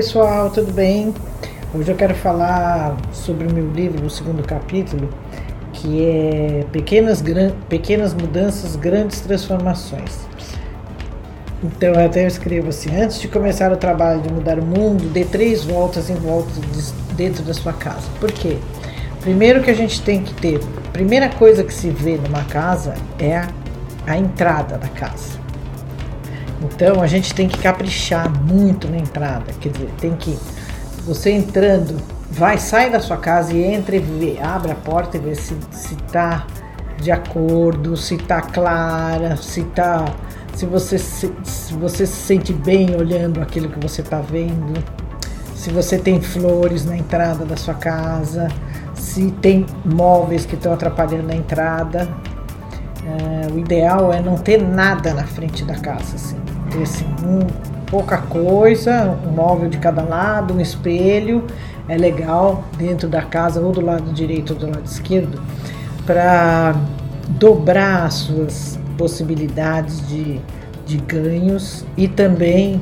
Pessoal, tudo bem? Hoje eu quero falar sobre o meu livro, o segundo capítulo, que é Pequenas, Gran... Pequenas Mudanças, Grandes Transformações. Então eu até escrevo assim, antes de começar o trabalho de mudar o mundo, dê três voltas em volta de, dentro da sua casa. Por quê? Primeiro que a gente tem que ter, primeira coisa que se vê numa casa é a, a entrada da casa. Então a gente tem que caprichar muito na entrada, quer dizer, tem que você entrando, vai, sai da sua casa e entra e vê, abre a porta e vê se se tá de acordo, se tá clara, se tá se você se, se você se sente bem olhando aquilo que você está vendo, se você tem flores na entrada da sua casa, se tem móveis que estão atrapalhando a entrada. É, o ideal é não ter nada na frente da casa, assim, ter assim, um, pouca coisa, um móvel de cada lado, um espelho, é legal dentro da casa, ou do lado direito ou do lado esquerdo, para dobrar as suas possibilidades de, de ganhos e também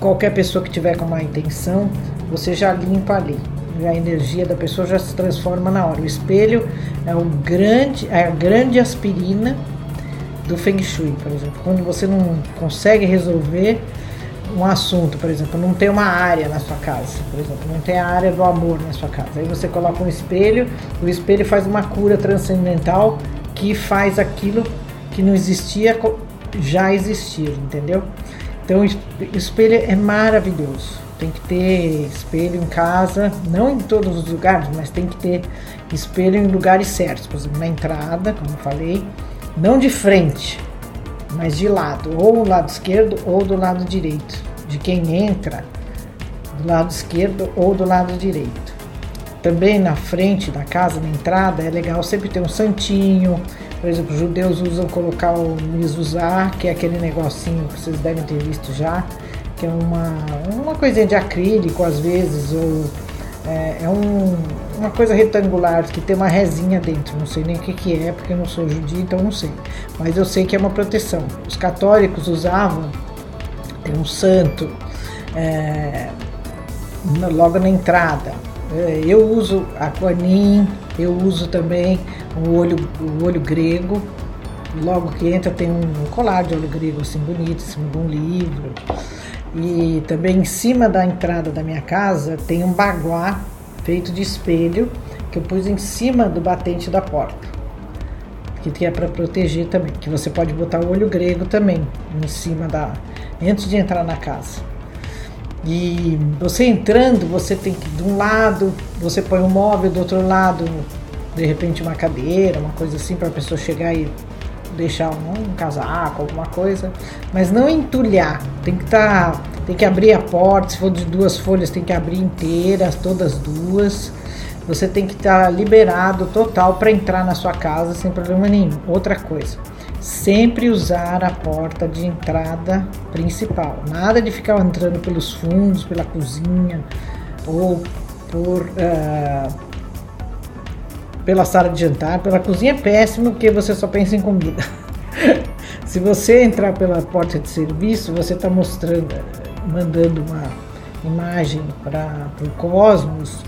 qualquer pessoa que tiver com má intenção, você já limpa ali. A energia da pessoa já se transforma na hora. O espelho é, o grande, é a grande aspirina do Feng Shui, por exemplo. Quando você não consegue resolver um assunto, por exemplo, não tem uma área na sua casa, por exemplo, não tem a área do amor na sua casa. Aí você coloca um espelho, o espelho faz uma cura transcendental que faz aquilo que não existia já existir, entendeu? Então, espelho é maravilhoso. Tem que ter espelho em casa, não em todos os lugares, mas tem que ter espelho em lugares certos. Por exemplo, na entrada, como eu falei, não de frente, mas de lado, ou do lado esquerdo ou do lado direito. De quem entra, do lado esquerdo ou do lado direito. Também na frente da casa, na entrada, é legal sempre ter um santinho, por exemplo, os judeus usam colocar o mizuzá, que é aquele negocinho que vocês devem ter visto já, que é uma, uma coisinha de acrílico às vezes, ou é, é um, uma coisa retangular que tem uma resinha dentro. Não sei nem o que, que é, porque eu não sou judia, então não sei. Mas eu sei que é uma proteção. Os católicos usavam, tem um santo é, logo na entrada. É, eu uso aquanim, eu uso também o olho, o olho grego. Logo que entra tem um colar de olho grego assim bonito, em cima de um livro. E também em cima da entrada da minha casa tem um baguá feito de espelho que eu pus em cima do batente da porta. Que é para proteger também, que você pode botar o olho grego também em cima da antes de entrar na casa. E você entrando, você tem que, de um lado, você põe um móvel, do outro lado, de repente uma cadeira, uma coisa assim, para a pessoa chegar e deixar um, um, casaco, alguma coisa, mas não entulhar. Tem que estar, tá, tem que abrir a porta, se for de duas folhas, tem que abrir inteiras, todas duas. Você tem que estar tá liberado total para entrar na sua casa sem problema nenhum. Outra coisa, sempre usar a porta de entrada principal. Nada de ficar entrando pelos fundos, pela cozinha ou por uh, pela sala de jantar. Pela cozinha é péssimo porque você só pensa em comida. Se você entrar pela porta de serviço, você está mostrando, mandando uma imagem para o cosmos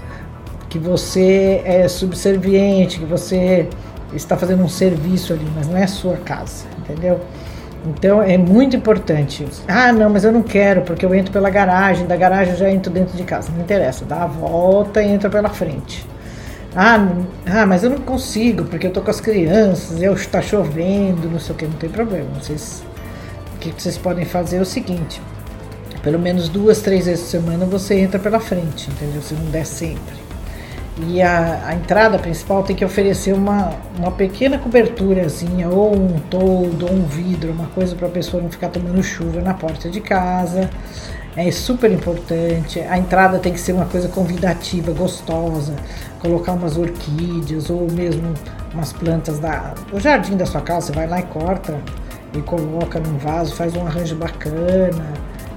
que você é subserviente, que você está fazendo um serviço ali, mas não é a sua casa, entendeu? Então é muito importante. Ah, não, mas eu não quero, porque eu entro pela garagem, da garagem eu já entro dentro de casa. Não interessa, dá a volta e entra pela frente. Ah, ah, mas eu não consigo, porque eu tô com as crianças, eu está chovendo, não sei o que, não tem problema. Vocês, o que vocês podem fazer é o seguinte: pelo menos duas, três vezes por semana você entra pela frente, entendeu? Se não der sempre. E a, a, entrada principal tem que oferecer uma, uma pequena coberturazinha, ou um toldo, ou um vidro, uma coisa para a pessoa não ficar tomando chuva na porta de casa. É super importante. A entrada tem que ser uma coisa convidativa, gostosa. Colocar umas orquídeas ou mesmo umas plantas da, do jardim da sua casa. Você vai lá e corta e coloca num vaso, faz um arranjo bacana.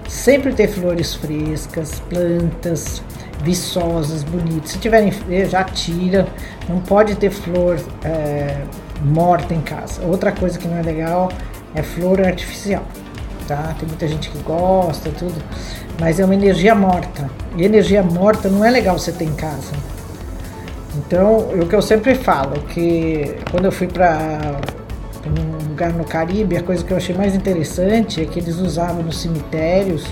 Sempre ter flores frescas, plantas viçosas, bonitas. Se tiverem, já tira. Não pode ter flor é, morta em casa. Outra coisa que não é legal é flor artificial, tá? Tem muita gente que gosta, tudo, mas é uma energia morta. E energia morta não é legal você ter em casa. Então, o que eu sempre falo, que quando eu fui para um lugar no Caribe, a coisa que eu achei mais interessante é que eles usavam nos cemitérios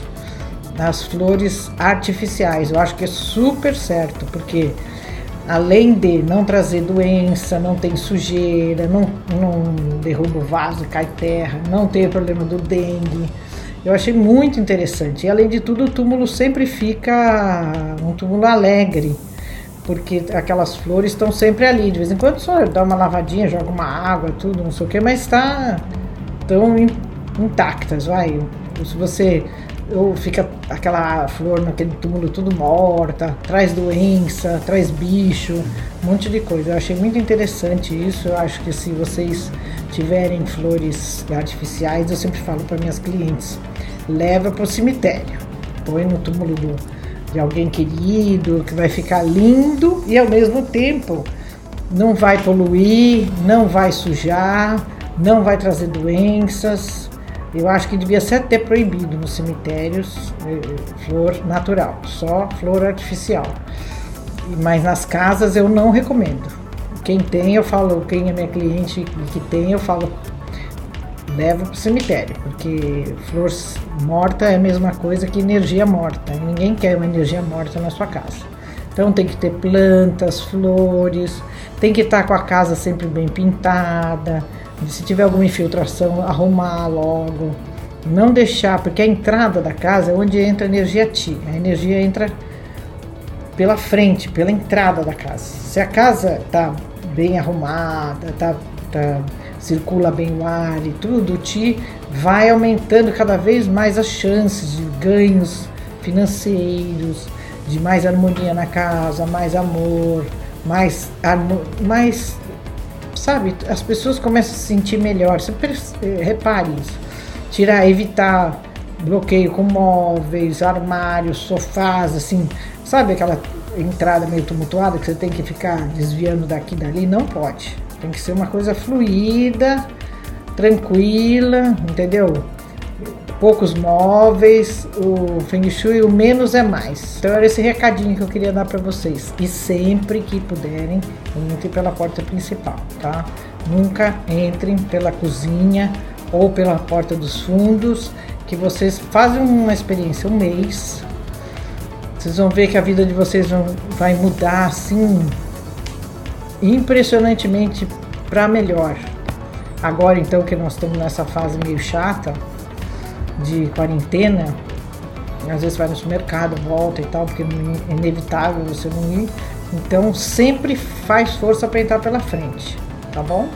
as flores artificiais. Eu acho que é super certo, porque além de não trazer doença, não tem sujeira, não, não derruba o vaso, cai terra, não tem problema do dengue. Eu achei muito interessante. E além de tudo, o túmulo sempre fica um túmulo alegre, porque aquelas flores estão sempre ali. De vez em quando só dá uma lavadinha, joga uma água, tudo, não sei o que, mas está tão intactas, vai. Se você ou fica aquela flor naquele túmulo tudo morta, traz doença, traz bicho, um monte de coisa. Eu achei muito interessante isso. Eu acho que se vocês tiverem flores artificiais, eu sempre falo para minhas clientes, leva para o cemitério, põe no túmulo do, de alguém querido, que vai ficar lindo e ao mesmo tempo não vai poluir, não vai sujar, não vai trazer doenças, eu acho que devia ser até proibido nos cemitérios eh, flor natural, só flor artificial. Mas nas casas eu não recomendo. Quem tem, eu falo, quem é minha cliente que tem, eu falo, leva para o cemitério, porque flor morta é a mesma coisa que energia morta. Ninguém quer uma energia morta na sua casa. Então tem que ter plantas, flores, tem que estar com a casa sempre bem pintada se tiver alguma infiltração, arrumar logo. Não deixar, porque a entrada da casa é onde entra a energia ti. A energia entra pela frente, pela entrada da casa. Se a casa tá bem arrumada, tá, tá circula bem o ar e tudo, o ti vai aumentando cada vez mais as chances de ganhos financeiros, de mais harmonia na casa, mais amor, mais, mais sabe? As pessoas começam a se sentir melhor. Você eh, repare isso. Tirar, evitar bloqueio com móveis, armários, sofás, assim, sabe aquela entrada meio tumultuada que você tem que ficar desviando daqui e dali? Não pode. Tem que ser uma coisa fluida, tranquila, entendeu? Poucos móveis, o Feng Shui, o menos é mais. Então era esse recadinho que eu queria dar para vocês. E sempre que puderem, entrem pela porta principal, tá? Nunca entrem pela cozinha ou pela porta dos fundos, que vocês fazem uma experiência um mês. Vocês vão ver que a vida de vocês vai mudar assim impressionantemente para melhor. Agora então que nós estamos nessa fase meio chata, de quarentena, às vezes vai no supermercado, volta e tal, porque é inevitável você não ir. Então sempre faz força para entrar pela frente, tá bom?